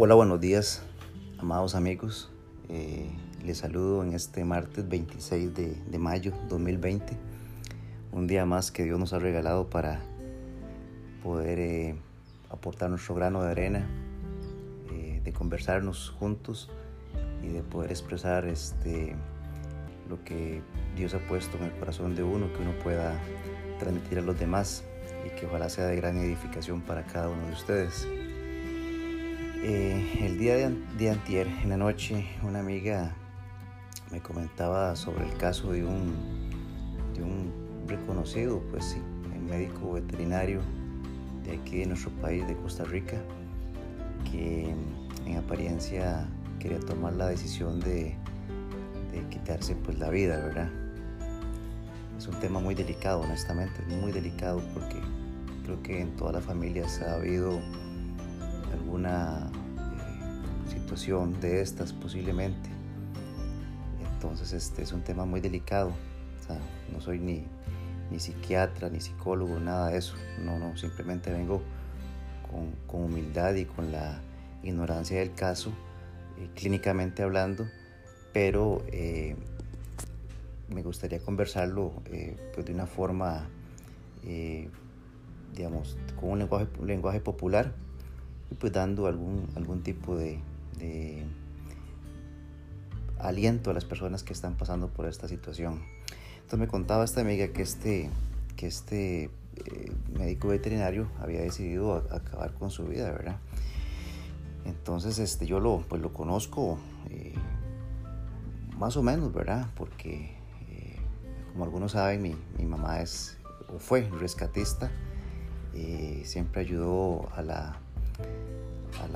Hola, buenos días, amados amigos. Eh, les saludo en este martes 26 de, mayo 2020. Un día más que Dios nos ha regalado para poder eh, aportar nuestro grano de arena, eh, de conversarnos juntos y de poder expresar este, lo que Dios ha puesto en el corazón de uno, que uno pueda transmitir a los demás y que ojalá sea de gran edificación para cada uno de ustedes. Eh, el día de, antier, en la noche, una amiga me comentaba sobre el caso de un, de un reconocido, pues sí, médico veterinario de aquí de nuestro país, de Costa Rica, que en apariencia quería tomar la decisión de, de quitarse pues la vida, ¿verdad? Es un tema muy delicado, honestamente, muy delicado porque creo que en todas las familias ha habido alguna eh, de estas posiblemente. Entonces este es un tema muy delicado. no soy ni, ni psiquiatra, ni psicólogo, nada de eso. No, no, simplemente vengo con, con humildad y con la ignorancia del caso, eh, clínicamente hablando, pero eh, me gustaría conversarlo pues de una forma, digamos, con un lenguaje, lenguaje popular y pues dando algún, algún tipo de, aliento a las personas que están pasando por esta situación. Entonces me contaba esta amiga que este, que este eh, médico veterinario había decidido acabar con su vida, ¿verdad? Entonces este, yo lo, pues lo conozco eh, más o menos, ¿verdad? Porque eh, como algunos saben, mi, mi, mamá es o fue rescatista, siempre ayudó a la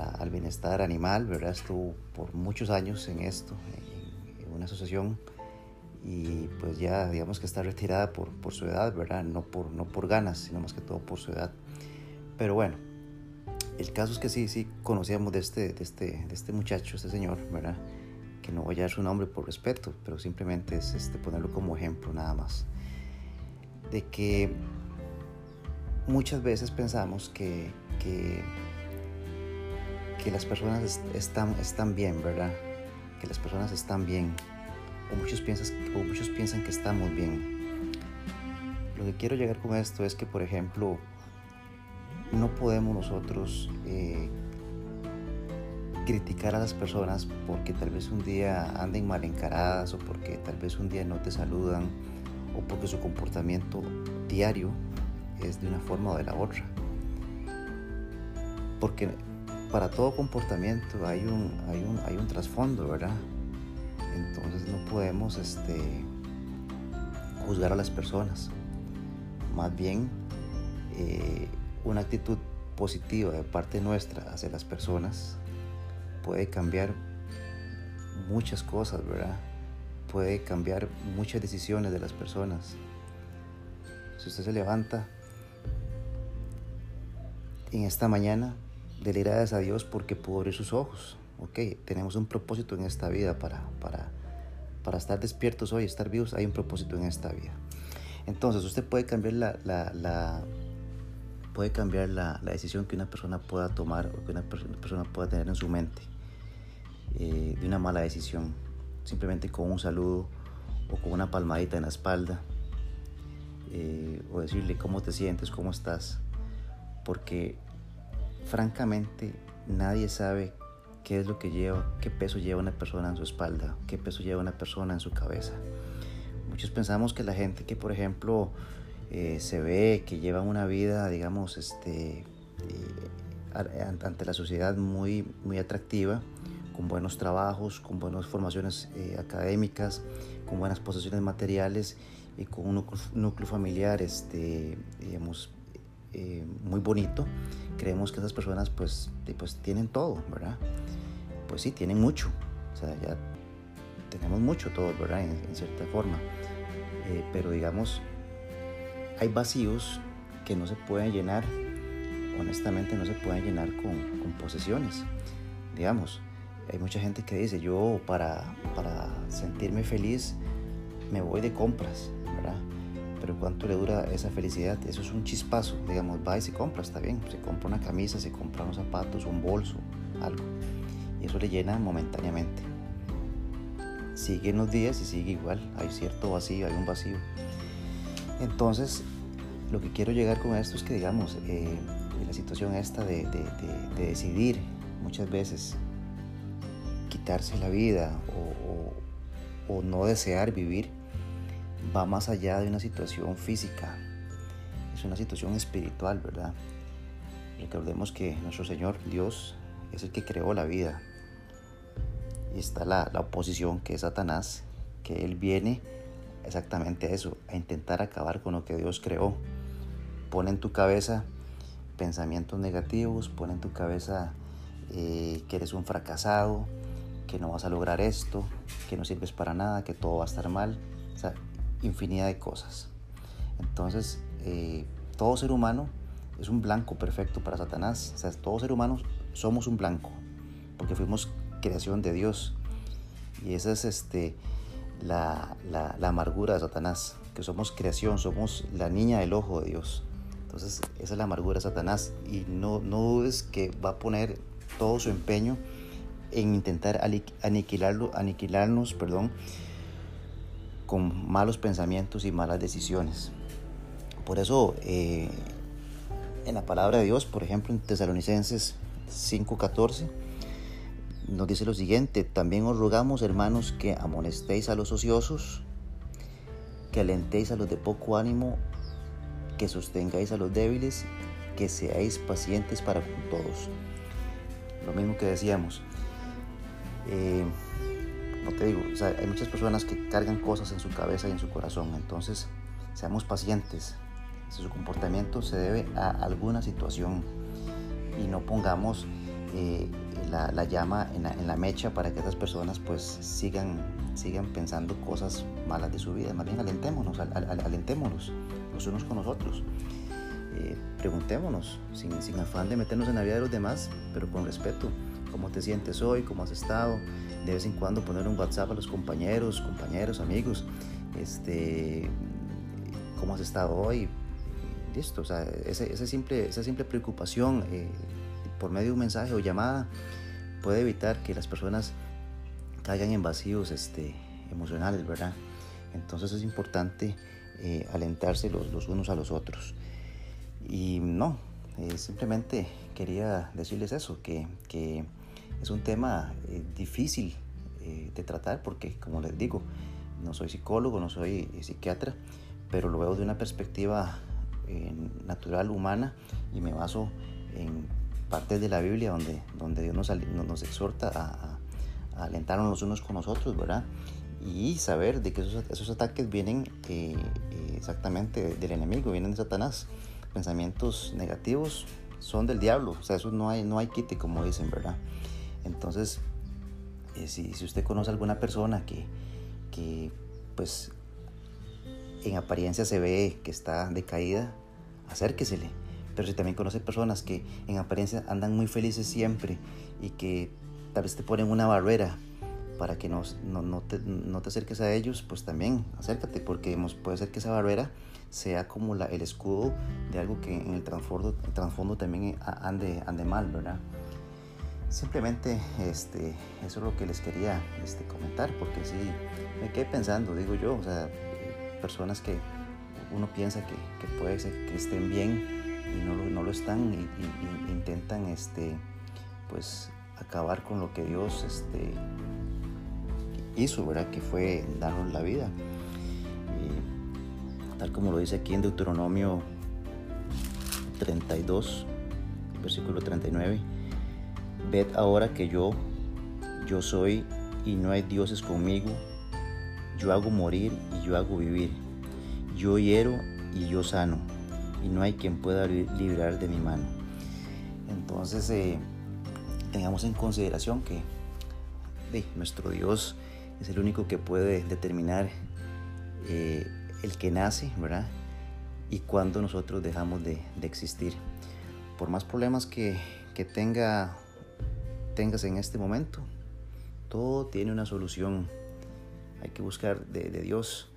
al bienestar animal, ¿verdad? Estuvo por muchos años en esto, en, una asociación y pues ya digamos que está retirada por, por, su edad, ¿verdad? No por, no por ganas, sino más que todo por su edad. Pero bueno, el caso es que sí, sí conocíamos de este, de este, de este muchacho, este señor, ¿verdad? Que no voy a dar su nombre por respeto, pero simplemente es este, ponerlo como ejemplo nada más. De que muchas veces pensamos que, que que las personas están, están bien, ¿verdad? Que las personas están bien. O muchos, piensas, o muchos piensan que estamos bien. Lo que quiero llegar con esto es que, por ejemplo, no podemos nosotros eh, criticar a las personas porque tal vez un día anden mal encaradas o porque tal vez un día no te saludan o porque su comportamiento diario es de una forma o de la otra. Porque para todo comportamiento hay un, hay un, hay un trasfondo, ¿verdad? Entonces no podemos este, juzgar a las personas. Más bien, eh, una actitud positiva de parte nuestra hacia las personas puede cambiar muchas cosas, ¿verdad? Puede cambiar muchas decisiones de las personas. Si usted se levanta en esta mañana Dele gracias a Dios porque pudo abrir sus ojos. Ok, tenemos un propósito en esta vida para, para, para estar despiertos hoy, estar vivos, hay un propósito en esta vida. Entonces usted puede cambiar la, la, puede cambiar la, la, decisión que una persona pueda tomar o que una, persona pueda tener en su mente eh, de una mala decisión, simplemente con un saludo o con una palmadita en la espalda eh, o decirle cómo te sientes, cómo estás, porque francamente nadie sabe qué es lo que lleva, qué peso lleva una persona en su espalda, qué peso lleva una persona en su cabeza. Muchos pensamos que la gente que, por ejemplo, eh, se ve que lleva una vida, digamos, este, eh, ante la sociedad muy, muy atractiva, con buenos trabajos, con buenas formaciones eh, académicas, con buenas posesiones materiales y con un núcleo familiar, este, digamos, muy bonito, creemos que esas personas pues, pues tienen todo, ¿verdad? Pues sí, tienen mucho, o sea, ya tenemos mucho todos, ¿verdad? En, cierta forma. Eh, pero digamos, hay vacíos que no se pueden llenar, honestamente no se pueden llenar con, con posesiones. Digamos, hay mucha gente que dice, yo para, para sentirme feliz me voy de compras, ¿verdad? Pero ¿cuánto le dura esa felicidad? Eso es un chispazo, digamos, va y se compra, está bien, se compra una camisa, se compra unos zapatos, un bolso, algo. Y eso le llena momentáneamente. Siguen los días y sigue igual, hay cierto vacío, hay un vacío. Entonces, lo que quiero llegar con esto es que, digamos, eh, la situación esta de, decidir muchas veces quitarse la vida o, o no desear vivir, va más allá de una situación física, es una situación espiritual, ¿verdad? Recordemos que nuestro Señor Dios es el que creó la vida. Y está la, oposición que es Satanás, que Él viene exactamente a eso, a intentar acabar con lo que Dios creó. Pone en tu cabeza pensamientos negativos, pone en tu cabeza eh, que eres un fracasado, que no vas a lograr esto, que no sirves para nada, que todo va a estar mal, o sea, infinidad de cosas. Entonces, eh, todo ser humano es un blanco perfecto para Satanás. O sea, todo ser humano somos un blanco, porque fuimos creación de Dios. Y esa es este, la, amargura de Satanás, que somos creación, somos la niña del ojo de Dios. Entonces, esa es la amargura de Satanás. Y no, no dudes que va a poner todo su empeño en intentar aniquilarlo, aniquilarnos perdón, con malos pensamientos y malas decisiones. Por eso, eh, en la palabra de Dios, por ejemplo, en Tesalonicenses 5:14, nos dice lo siguiente, también os rogamos, hermanos, que amonestéis a los ociosos, que alentéis a los de poco ánimo, que sostengáis a los débiles, que seáis pacientes para con todos. Lo mismo que decíamos. Eh, no te digo, hay muchas personas que cargan cosas en su cabeza y en su corazón, entonces seamos pacientes, si su comportamiento se debe a alguna situación y no pongamos eh, la, llama en la, mecha para que esas personas pues sigan, sigan pensando cosas malas de su vida. Más bien alentémonos, alentémonos los unos con los otros. Eh, preguntémonos, sin, sin, afán de meternos en la vida de los demás, pero con respeto. ¿Cómo te sientes hoy? ¿Cómo has estado? De vez en cuando poner un WhatsApp a los compañeros, compañeros, amigos. Este, ¿Cómo has estado hoy? listo, o sea, esa, simple, esa simple preocupación eh, por medio de un mensaje o llamada puede evitar que las personas caigan en vacíos este, emocionales, ¿verdad? Entonces es importante eh, alentarse los, unos a los otros. Y no, eh, simplemente quería decirles eso, que, que es un tema difícil de tratar porque, como les digo, no soy psicólogo, no soy psiquiatra, pero lo veo de una perspectiva natural, humana, y me baso en partes de la Biblia donde, donde Dios nos, nos exhorta a, alentarnos los unos con los otros, ¿verdad? Y saber de que esos, esos ataques vienen eh, eh, exactamente del enemigo, vienen de Satanás. Pensamientos negativos son del diablo, o sea, eso no hay, no hay quite, como dicen, ¿verdad? Entonces, eh, si, usted conoce a alguna persona que, que, pues, en apariencia se ve que está decaída, acérquesele. Pero si también conoce personas que en apariencia andan muy felices siempre y que tal vez te ponen una barrera para que no, no, te, no te, acerques a ellos, pues también acércate, porque puede ser que esa barrera sea como el escudo de algo que en el trasfondo, trasfondo también ande, ande mal, ¿verdad? Simplemente este, eso es lo que les quería este, comentar, porque sí, me quedé pensando, digo yo, o sea, personas que uno piensa que, que puede ser que estén bien y no lo, no lo están y, intentan este, pues, acabar con lo que Dios este, hizo, ¿verdad? Que fue darnos la vida. tal como lo dice aquí en Deuteronomio 32, versículo 39. Ved ahora que yo, yo soy y no hay dioses conmigo. Yo hago morir y yo hago vivir yo hiero y yo sano, y no hay quien pueda librar de mi mano. Entonces, eh, tengamos en consideración que nuestro Dios es el único que puede determinar eh, el que nace, ¿verdad? Y cuando nosotros dejamos de, existir. Por más problemas que, tenga, tengas en este momento, todo tiene una solución. Hay que buscar de Dios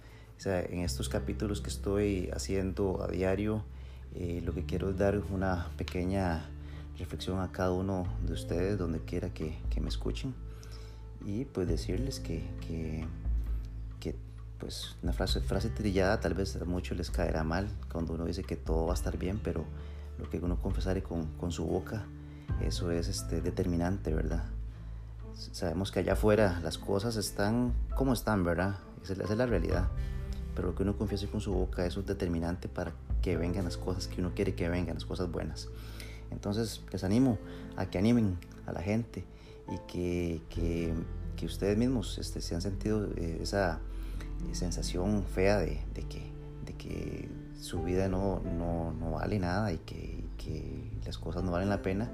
en estos capítulos que estoy haciendo a diario, eh, lo que quiero es dar una pequeña reflexión a cada uno de ustedes, donde quiera que, me escuchen. Y pues decirles que, que, que, pues una frase, frase trillada tal vez a muchos les caerá mal cuando uno dice que todo va a estar bien, pero lo que uno confesare con, con su boca, eso es este, determinante, ¿verdad? Sabemos que allá afuera las cosas están como están, ¿verdad? Esa, es la realidad. Pero lo que uno confiese con su boca, eso es determinante para que vengan las cosas que uno quiere que vengan, las cosas buenas. Entonces les animo a que animen a la gente y que, que, que ustedes mismos este, se han sentido eh, esa sensación fea de, de, que, de que su vida no, no, no vale nada y que, que, las cosas no valen la pena,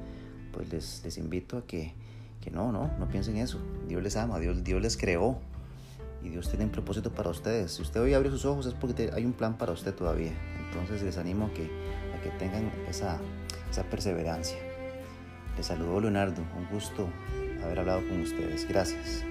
pues les, les invito a que, que no, no, no piensen eso. Dios les ama, Dios, Dios les creó y Dios tiene un propósito para ustedes. Si usted hoy abre sus ojos es porque hay un plan para usted todavía. Entonces les animo a que, que tengan esa, esa perseverancia. Les saludo Leonardo, un gusto haber hablado con ustedes. Gracias.